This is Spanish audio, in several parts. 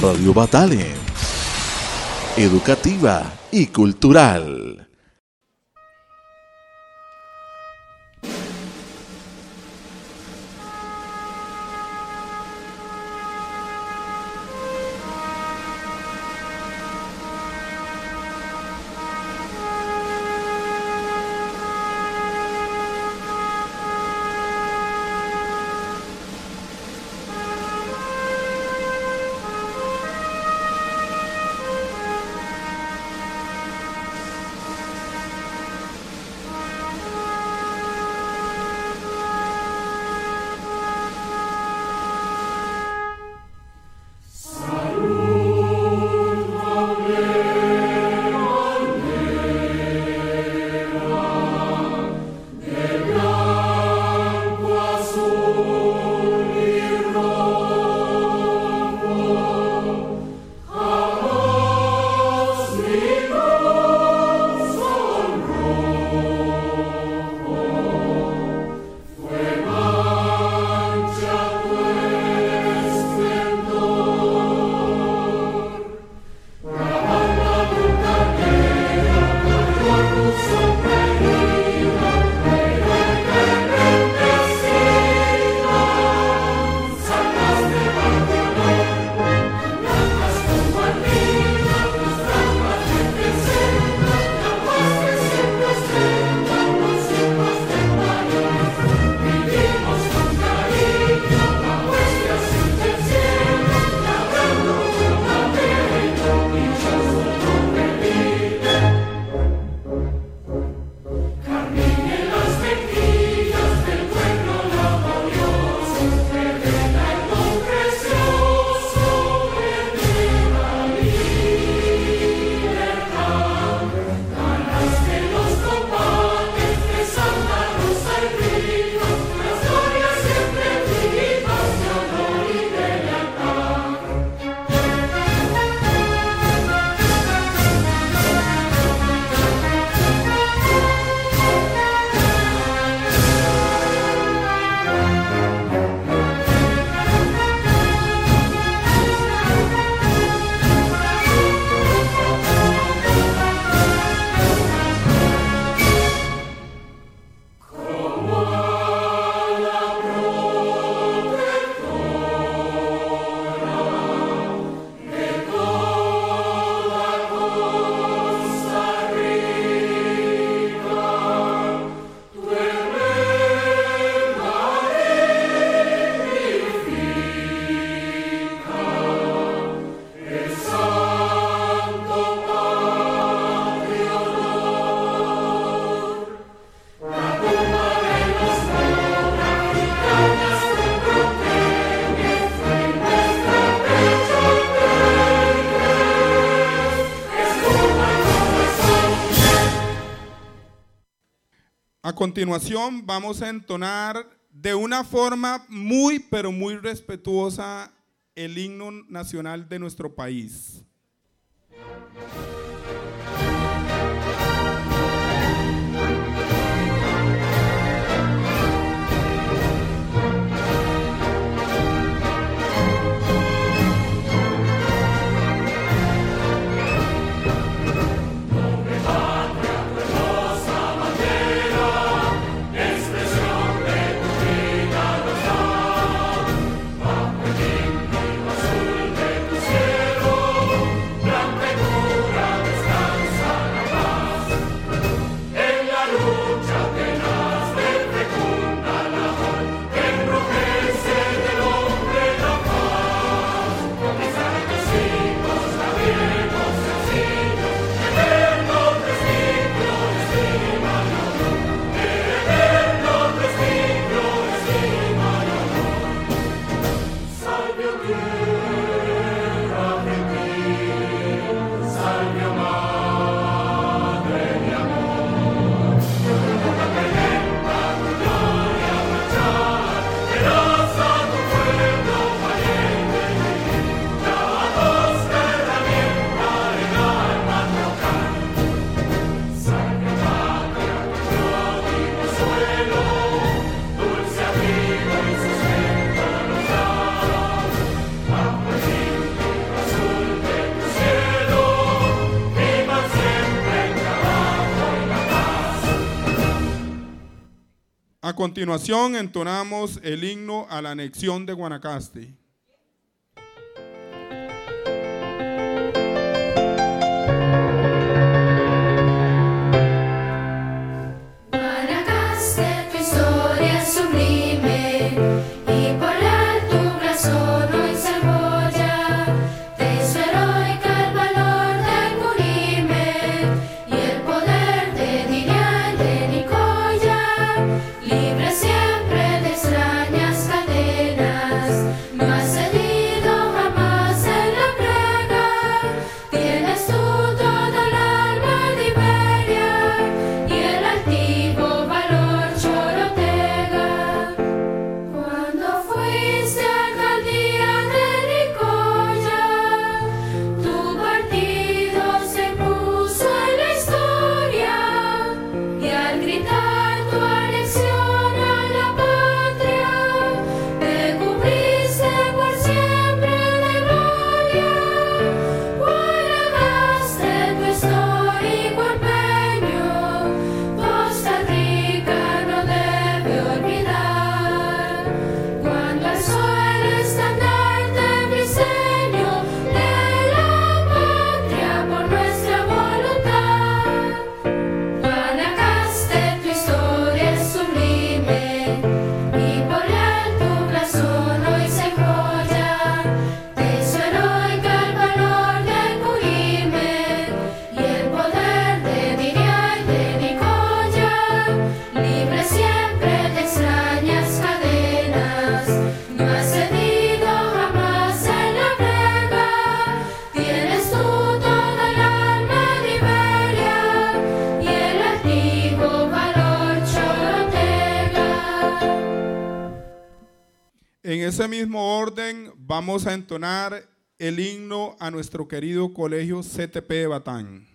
Radio Batales, educativa y cultural. Continuación vamos a entonar de una forma muy, pero muy respetuosa el himno nacional de nuestro país. Continuación entonamos el himno a la anexión de Guanacaste. Vamos a entonar el himno a nuestro querido colegio CTP de Batán.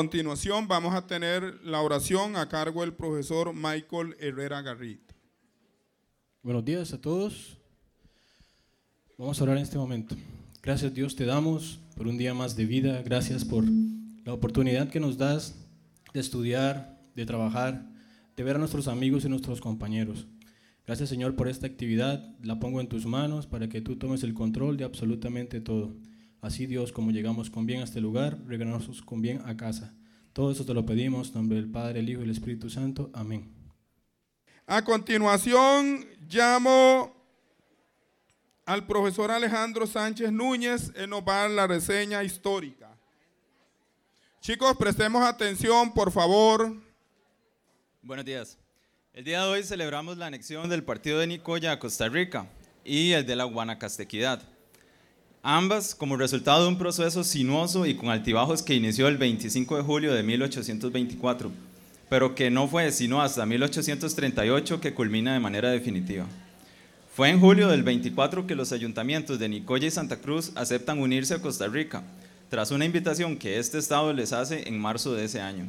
Continuación vamos a tener la oración a cargo del profesor Michael Herrera Garrit. Buenos días a todos. Vamos a orar en este momento. Gracias Dios te damos por un día más de vida. Gracias por la oportunidad que nos das de estudiar, de trabajar, de ver a nuestros amigos y nuestros compañeros. Gracias Señor por esta actividad. La pongo en tus manos para que tú tomes el control de absolutamente todo. Así Dios, como llegamos con bien a este lugar, regresamos con bien a casa. Todo eso te lo pedimos en nombre del Padre, el Hijo y el Espíritu Santo. Amén. A continuación llamo al profesor Alejandro Sánchez Núñez, él nos va a dar la reseña histórica. Chicos, prestemos atención, por favor. Buenos días. El día de hoy celebramos la anexión del partido de Nicoya a Costa Rica y el de la Guanacastequidad. Ambas como resultado de un proceso sinuoso y con altibajos que inició el 25 de julio de 1824, pero que no fue sino hasta 1838 que culmina de manera definitiva. Fue en julio del 24 que los ayuntamientos de Nicoya y Santa Cruz aceptan unirse a Costa Rica, tras una invitación que este estado les hace en marzo de ese año.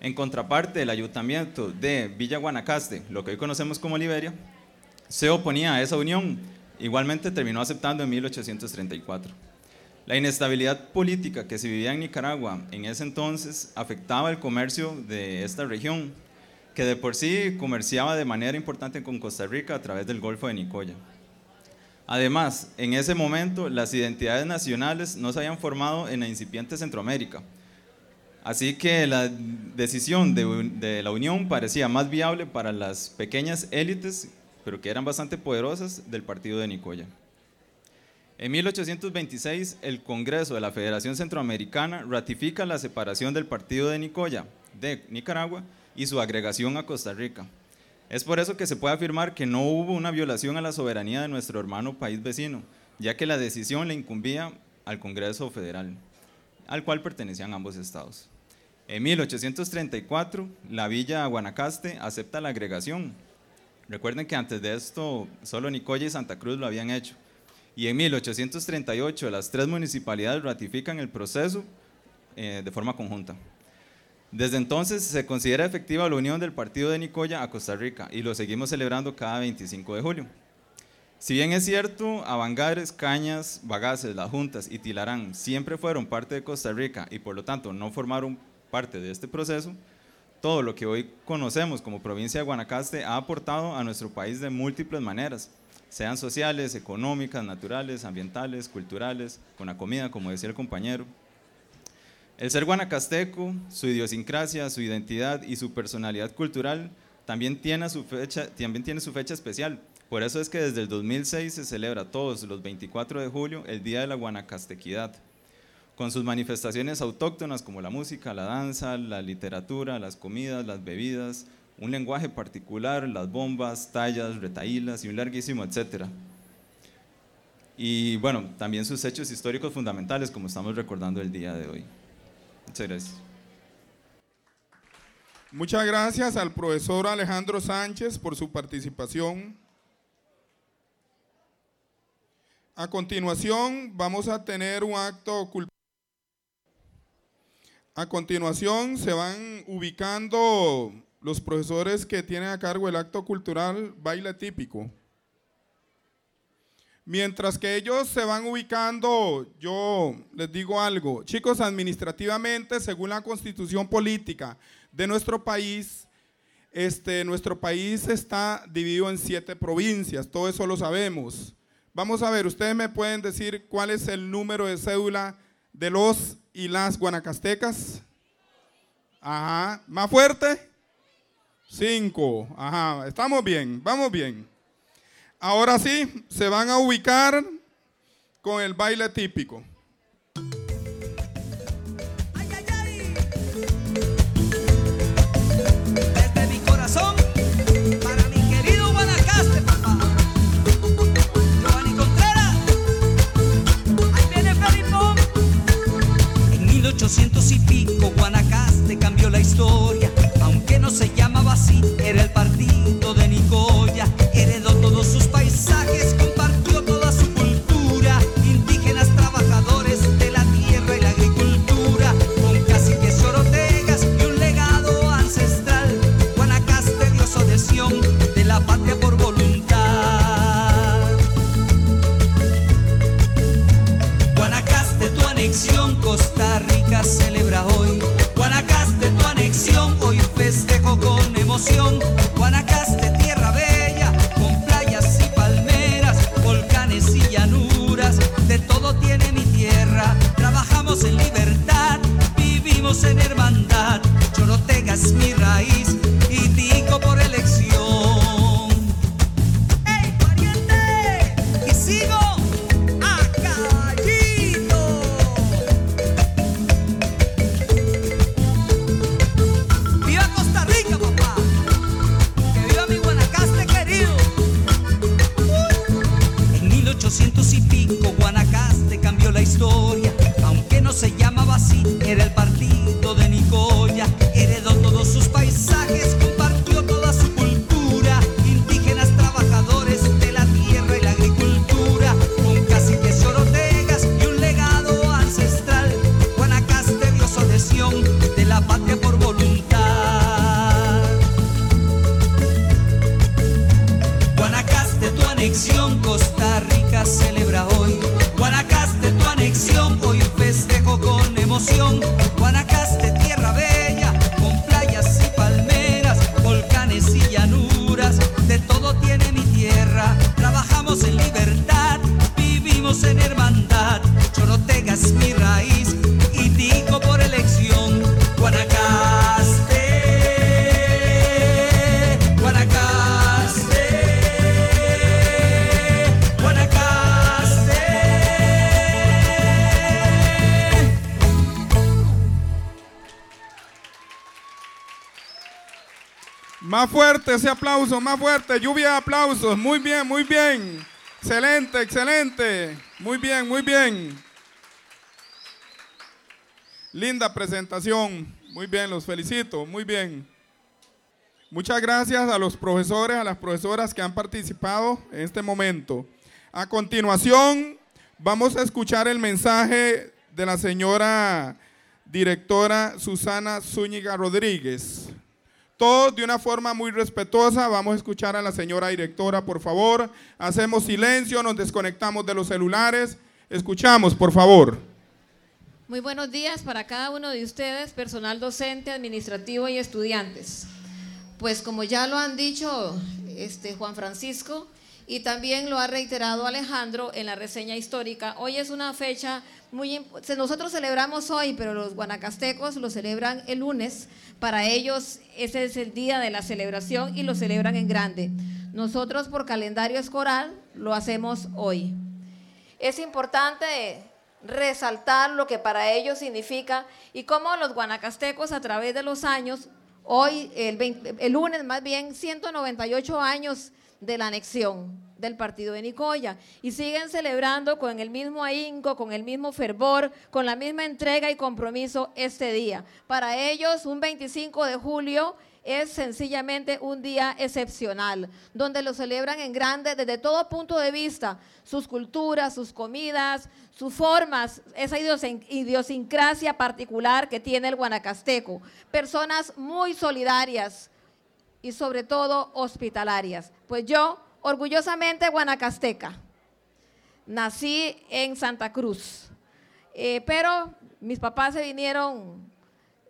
En contraparte, el ayuntamiento de Villa Guanacaste, lo que hoy conocemos como Liberia, se oponía a esa unión, igualmente terminó aceptando en 1834. La inestabilidad política que se vivía en Nicaragua en ese entonces afectaba el comercio de esta región, que de por sí comerciaba de manera importante con Costa Rica a través del Golfo de Nicoya. Además, en ese momento las identidades nacionales no se habían formado en la incipiente Centroamérica. Así que la decisión de, de la unión parecía más viable para las pequeñas élites, pero que eran bastante poderosas, del partido de Nicoya. En 1826, el Congreso de la Federación Centroamericana ratifica la separación del partido de Nicoya de Nicaragua y su agregación a Costa Rica. Es por eso que se puede afirmar que no hubo una violación a la soberanía de nuestro hermano país vecino, ya que la decisión le incumbía al Congreso Federal, al cual pertenecían ambos estados. En 1834, la villa Guanacaste acepta la agregación. Recuerden que antes de esto solo Nicoya y Santa Cruz lo habían hecho. Y en 1838 las tres municipalidades ratifican el proceso eh, de forma conjunta. Desde entonces se considera efectiva la unión del partido de Nicoya a Costa Rica y lo seguimos celebrando cada 25 de julio. Si bien es cierto, Avangares, Cañas, Bagaces, Las Juntas y Tilarán siempre fueron parte de Costa Rica y por lo tanto no formaron parte de este proceso, todo lo que hoy conocemos como provincia de Guanacaste ha aportado a nuestro país de múltiples maneras, sean sociales, económicas, naturales, ambientales, culturales, con la comida, como decía el compañero. El ser guanacasteco, su idiosincrasia, su identidad y su personalidad cultural también tiene, su fecha, especial. Por eso es que desde el 2006 se celebra todos los 24 de julio el Día de la Guanacastequidad, con sus manifestaciones autóctonas como la música, la danza, la literatura, las comidas, las bebidas, un lenguaje particular, las bombas, tallas, retaílas y un larguísimo etcétera. Y bueno, también sus hechos históricos fundamentales como estamos recordando el día de hoy. Muchas gracias. Muchas gracias al profesor Alejandro Sánchez por su participación. A continuación vamos a tener un acto cultural. A continuación se van ubicando los profesores que tienen a cargo el acto cultural baile típico. Mientras que ellos se van ubicando, yo les digo algo. Chicos, administrativamente, según la constitución política de nuestro país, este, nuestro país está dividido en siete provincias, todo eso lo sabemos. Vamos a ver, ustedes me pueden decir cuál es el número de cédula de los y las guanacastecas. Ajá, más fuerte. Cinco, ajá, estamos bien, vamos bien. Ahora sí, se van a ubicar con el baile típico. 1800 y pico, Guanacaste cambió la historia. Aunque no se llamaba así, era el partido de Nicoya. Más fuerte ese aplauso, más fuerte. Lluvia de aplausos. Muy bien, muy bien. Excelente, excelente. Muy bien, muy bien. Linda presentación. Muy bien, los felicito. Muy bien. Muchas gracias a los profesores, a las profesoras que han participado en este momento. A continuación, vamos a escuchar el mensaje de la señora directora Susana Zúñiga Rodríguez. Todos de una forma muy respetuosa, vamos a escuchar a la señora directora, por favor. Hacemos silencio, nos desconectamos de los celulares. Escuchamos, por favor. Muy buenos días para cada uno de ustedes, personal docente, administrativo y estudiantes. Pues como ya lo han dicho este, Juan Francisco y también lo ha reiterado Alejandro en la reseña histórica, hoy es una fecha muy... Nosotros celebramos hoy, pero los guanacastecos lo celebran el lunes. Para ellos ese es el día de la celebración y lo celebran en grande. Nosotros por calendario escolar lo hacemos hoy. Es importante resaltar lo que para ellos significa y cómo los guanacastecos a través de los años, hoy, el, 20 el lunes más bien, 198 años de la anexión del partido de Nicoya y siguen celebrando con el mismo ahínco, con el mismo fervor, con la misma entrega y compromiso este día. Para ellos, un 25 de julio es sencillamente un día excepcional, donde lo celebran en grande desde todo punto de vista, sus culturas, sus comidas, sus formas, esa idiosin- idiosincrasia particular que tiene el guanacasteco. Personas muy solidarias y sobre todo hospitalarias. Pues yo, orgullosamente guanacasteca, nací en Santa Cruz, Eh, pero mis papás se vinieron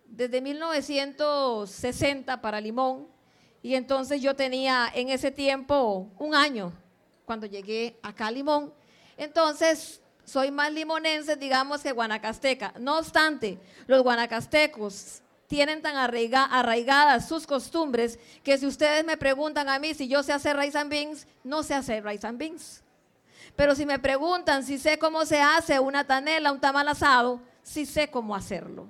desde 1960 para Limón y entonces yo tenía en ese tiempo un año cuando llegué acá a Limón. Entonces soy más limonense, digamos, que guanacasteca. No obstante, los guanacastecos tienen tan arraiga- arraigadas sus costumbres que si ustedes me preguntan a mí si yo sé hacer rice and beans, no sé hacer rice and beans. Pero si me preguntan si sé cómo se hace una tanela, un tamal asado, sí sé cómo hacerlo.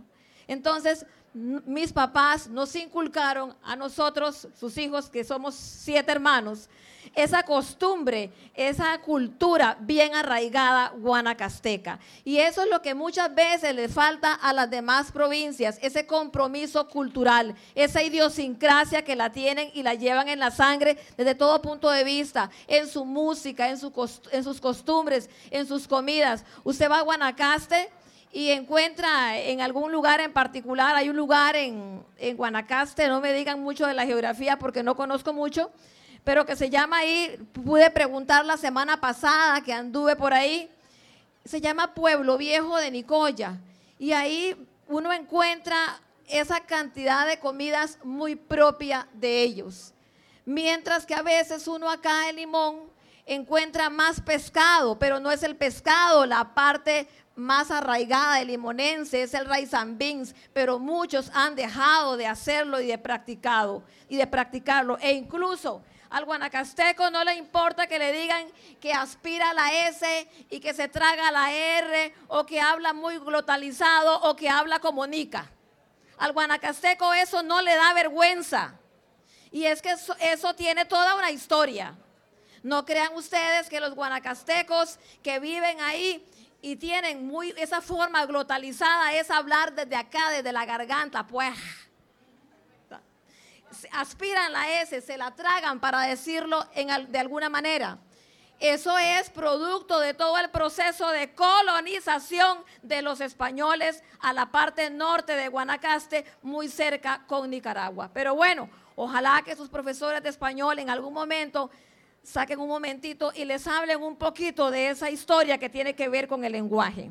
Entonces, mis papás nos inculcaron a nosotros, sus hijos, que somos siete hermanos, esa costumbre, esa cultura bien arraigada guanacasteca. Y eso es lo que muchas veces le falta a las demás provincias, ese compromiso cultural, esa idiosincrasia que la tienen y la llevan en la sangre desde todo punto de vista, en su música, en, sus costumbres, en sus comidas. Usted va a Guanacaste y encuentra en algún lugar en particular, hay un lugar en, en Guanacaste, no me digan mucho de la geografía porque no conozco mucho, pero que se llama ahí, pude preguntar la semana pasada que anduve por ahí, se llama Pueblo Viejo de Nicoya. Y ahí uno encuentra esa cantidad de comidas muy propia de ellos. Mientras que a veces uno acá en Limón encuentra más pescado, pero no es el pescado la parte más arraigada del limonense, es el rice and beans, pero muchos han dejado de hacerlo y de practicado y de practicarlo e incluso al guanacasteco no le importa que le digan que aspira la S y que se traga la R o que habla muy glotalizado o que habla como nica. Al guanacasteco eso no le da vergüenza. Y es que eso, eso tiene toda una historia. No crean ustedes que los guanacastecos que viven ahí y tienen muy esa forma glotalizada es hablar desde acá, desde la garganta, pues aspiran la S, se la tragan para decirlo en de alguna manera. Eso es producto de todo el proceso de colonización de los españoles a la parte norte de Guanacaste, muy cerca con Nicaragua. Pero bueno, ojalá que sus profesores de español en algún momento saquen un momentito y les hablen un poquito de esa historia que tiene que ver con el lenguaje.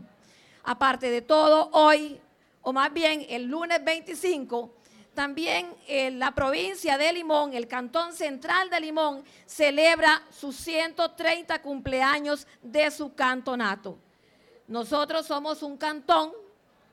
Aparte de todo, hoy, o más bien el lunes 25, también eh, la provincia de Limón, el cantón central de Limón, celebra sus 130 cumpleaños de su cantonato. Nosotros somos un cantón,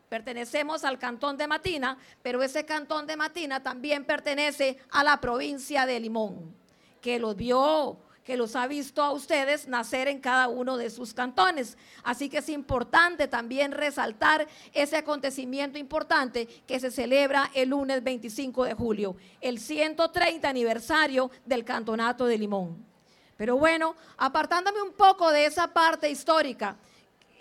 pertenecemos al cantón de Matina, pero ese cantón de Matina también pertenece a la provincia de Limón, que los vio, que los ha visto a ustedes nacer en cada uno de sus cantones. Así que es importante también resaltar ese acontecimiento importante que se celebra el lunes 25 de julio, el 130 aniversario del Cantonato de Limón. Pero bueno, apartándome un poco de esa parte histórica,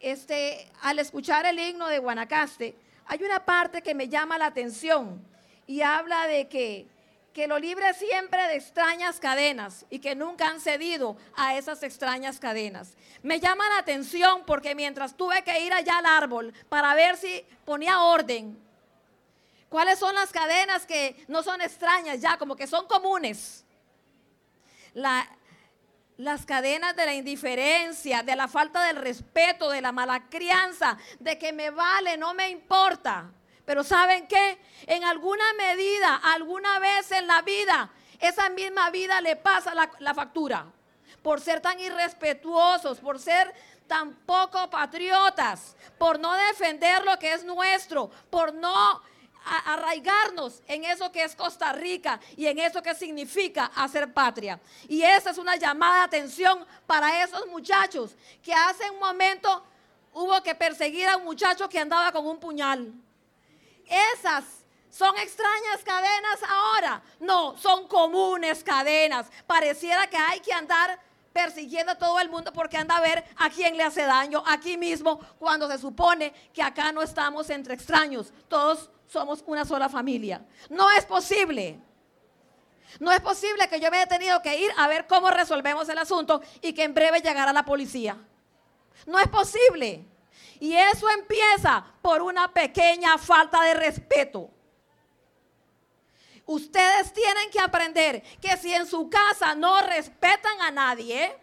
este, al escuchar el himno de Guanacaste, hay una parte que me llama la atención y habla de que, que lo libre siempre de extrañas cadenas y que nunca han cedido a esas extrañas cadenas. Me llama la atención porque mientras tuve que ir allá al árbol para ver si ponía orden, ¿cuáles son las cadenas que no son extrañas ya, como que son comunes? La, las cadenas de la indiferencia, de la falta del respeto, de la mala crianza, de que me vale, no me importa. Pero ¿saben qué? En alguna medida, alguna vez en la vida, esa misma vida le pasa la, factura. Por ser tan irrespetuosos, por ser tan poco patriotas, por no defender lo que es nuestro, por no arraigarnos en eso que es Costa Rica y en eso que significa hacer patria. Y esa es una llamada de atención para esos muchachos que hace un momento hubo que perseguir a un muchacho que andaba con un puñal. Esas son extrañas cadenas ahora. No, son comunes cadenas. Pareciera que hay que andar persiguiendo a todo el mundo porque anda a ver a quién le hace daño aquí mismo cuando se supone que acá no estamos entre extraños. Todos somos una sola familia. No es posible. No es posible que yo me haya tenido que ir a ver cómo resolvemos el asunto y que en breve llegara la policía. No es posible. Y eso empieza por una pequeña falta de respeto. Ustedes tienen que aprender que si en su casa no respetan a nadie,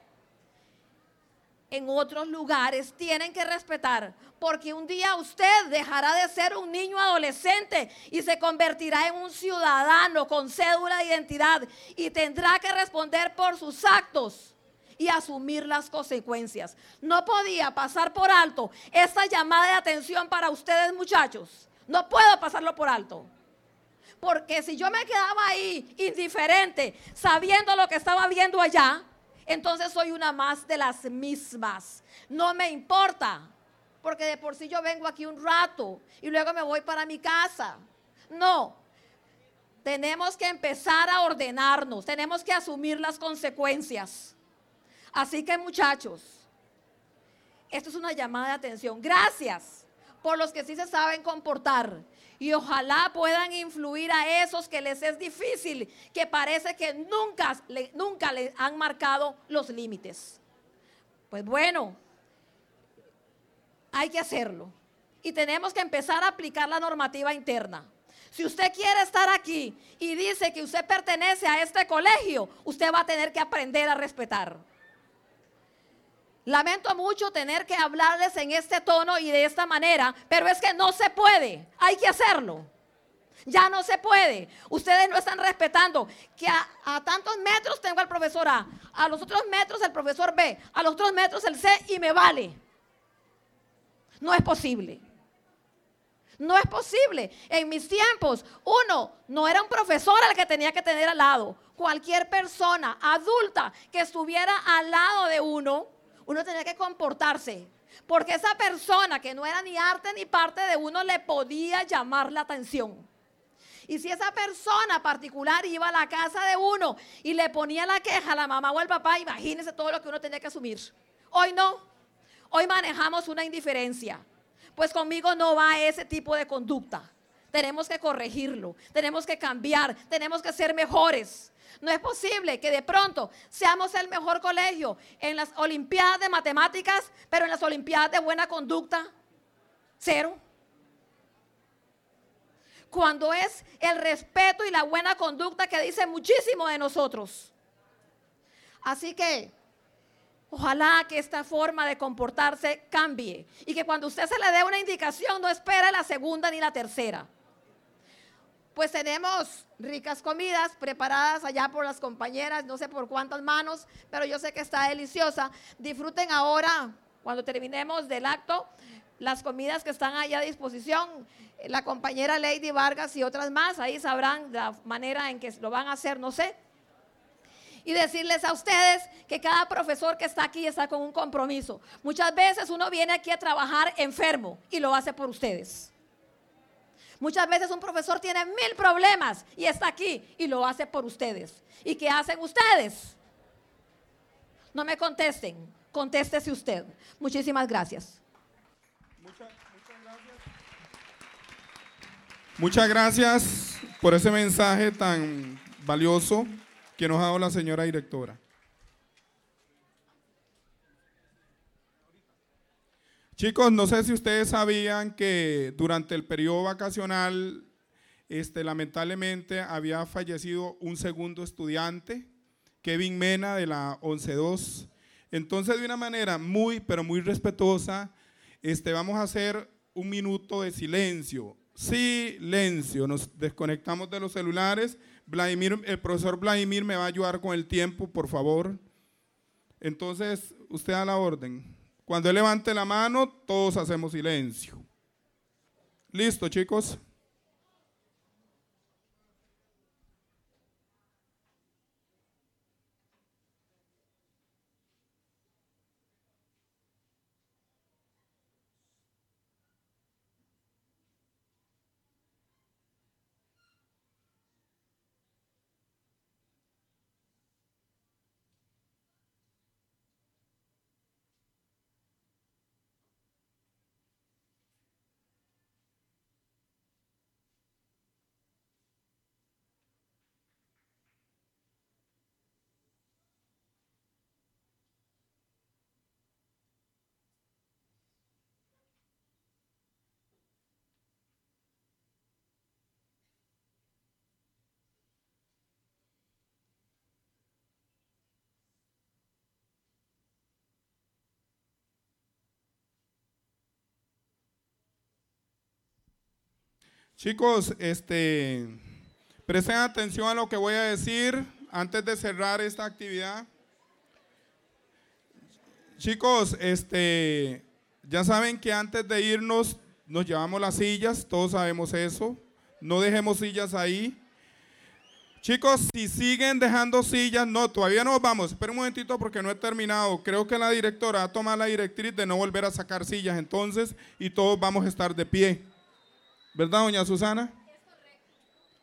en otros lugares tienen que respetar, porque un día usted dejará de ser un niño adolescente y se convertirá en un ciudadano con cédula de identidad y tendrá que responder por sus actos y asumir las consecuencias. No podía pasar por alto esta llamada de atención para ustedes muchachos. No puedo pasarlo por alto. Porque si yo me quedaba ahí indiferente, sabiendo lo que estaba viendo allá, entonces soy una más de las mismas. No me importa, porque de por sí yo vengo aquí un rato y luego me voy para mi casa. No, tenemos que empezar a ordenarnos, tenemos que asumir las consecuencias. Así que muchachos, esto es una llamada de atención. Gracias por los que sí se saben comportar. Y ojalá puedan influir a esos que les es difícil, que parece que nunca, nunca les han marcado los límites. Pues bueno, hay que hacerlo. Y tenemos que empezar a aplicar la normativa interna. Si usted quiere estar aquí y dice que usted pertenece a este colegio, usted va a tener que aprender a respetar. Lamento mucho tener que hablarles en este tono y de esta manera, pero es que no se puede, hay que hacerlo. Ya no se puede. Ustedes no están respetando que a, tantos metros tengo al profesor A, a los otros metros el profesor B, a los otros metros el C y me vale. No es posible. No es posible. En mis tiempos, uno no era un profesor al que tenía que tener al lado. Cualquier persona adulta que estuviera al lado de uno, uno tenía que comportarse. Porque esa persona que no era ni arte ni parte de uno le podía llamar la atención. Y si esa persona particular iba a la casa de uno y le ponía la queja a la mamá o al papá, imagínense todo lo que uno tenía que asumir. Hoy no. Hoy manejamos una indiferencia. Pues conmigo no va ese tipo de conducta. Tenemos que corregirlo, tenemos que cambiar, tenemos que ser mejores. No es posible que de pronto seamos el mejor colegio en las Olimpiadas de Matemáticas, pero en las Olimpiadas de Buena Conducta, cero. Cuando es el respeto y la buena conducta que dice muchísimo de nosotros. Así que Ojalá que esta forma de comportarse cambie y que cuando usted se le dé una indicación no espere la segunda ni la tercera. Pues tenemos ricas comidas preparadas allá por las compañeras, no sé por cuántas manos, pero yo sé que está deliciosa. Disfruten ahora, cuando terminemos del acto, las comidas que están allá a disposición. La compañera Lady Vargas y otras más, ahí sabrán la manera en que lo van a hacer, no sé. y decirles a ustedes que cada profesor que está aquí está con un compromiso. Muchas veces uno viene aquí a trabajar enfermo y lo hace por ustedes. Muchas veces un profesor tiene mil problemas y está aquí y lo hace por ustedes. ¿Y qué hacen ustedes? No me contesten, contéstese usted. Muchísimas gracias. Muchas gracias por ese mensaje tan valioso que nos ha dado la señora directora. Chicos, no sé si ustedes sabían que durante el periodo vacacional, este, lamentablemente había fallecido un segundo estudiante, Kevin Mena de la 112. Entonces, de una manera muy, pero muy respetuosa, este, vamos a hacer un minuto de silencio. Silencio. Nos desconectamos de los celulares. Vladimir, el profesor Vladimir me va a ayudar con el tiempo, por favor. Entonces, usted da la orden. Cuando él levante la mano, todos hacemos silencio. Listo, chicos. Chicos, este, presten atención a lo que voy a decir antes de cerrar esta actividad. Chicos, este, ya saben que antes de irnos nos llevamos las sillas, todos sabemos eso. No dejemos sillas ahí. Chicos, si siguen dejando sillas, no, todavía no vamos. Esperen un momentito porque no he terminado. Creo que la directora va a tomar la directriz de no volver a sacar sillas entonces y todos vamos a estar de pie. ¿Verdad, doña Susana?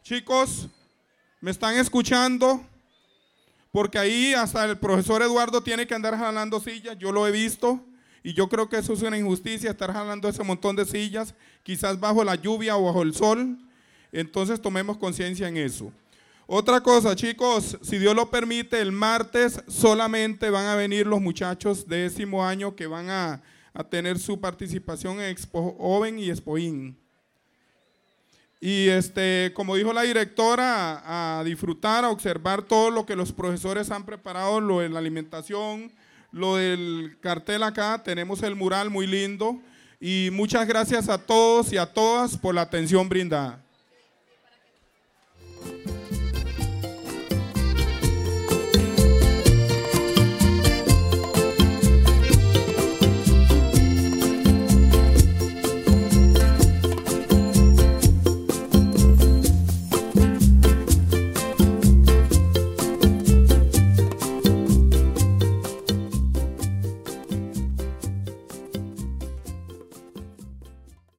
Chicos, ¿me están escuchando? Porque ahí hasta el profesor Eduardo tiene que andar jalando sillas, yo lo he visto, y yo creo que eso es una injusticia, estar jalando ese montón de sillas, quizás bajo la lluvia o bajo el sol. Entonces tomemos conciencia en eso. Otra cosa, chicos, si Dios lo permite, el martes solamente van a venir los muchachos de décimo año que van a, a tener su participación en Expo Joven y Expoin. Y este, como dijo la directora, a disfrutar, a observar todo lo que los profesores han preparado, lo de la alimentación, lo del cartel acá, tenemos el mural muy lindo. Y muchas gracias a todos y a todas por la atención brindada.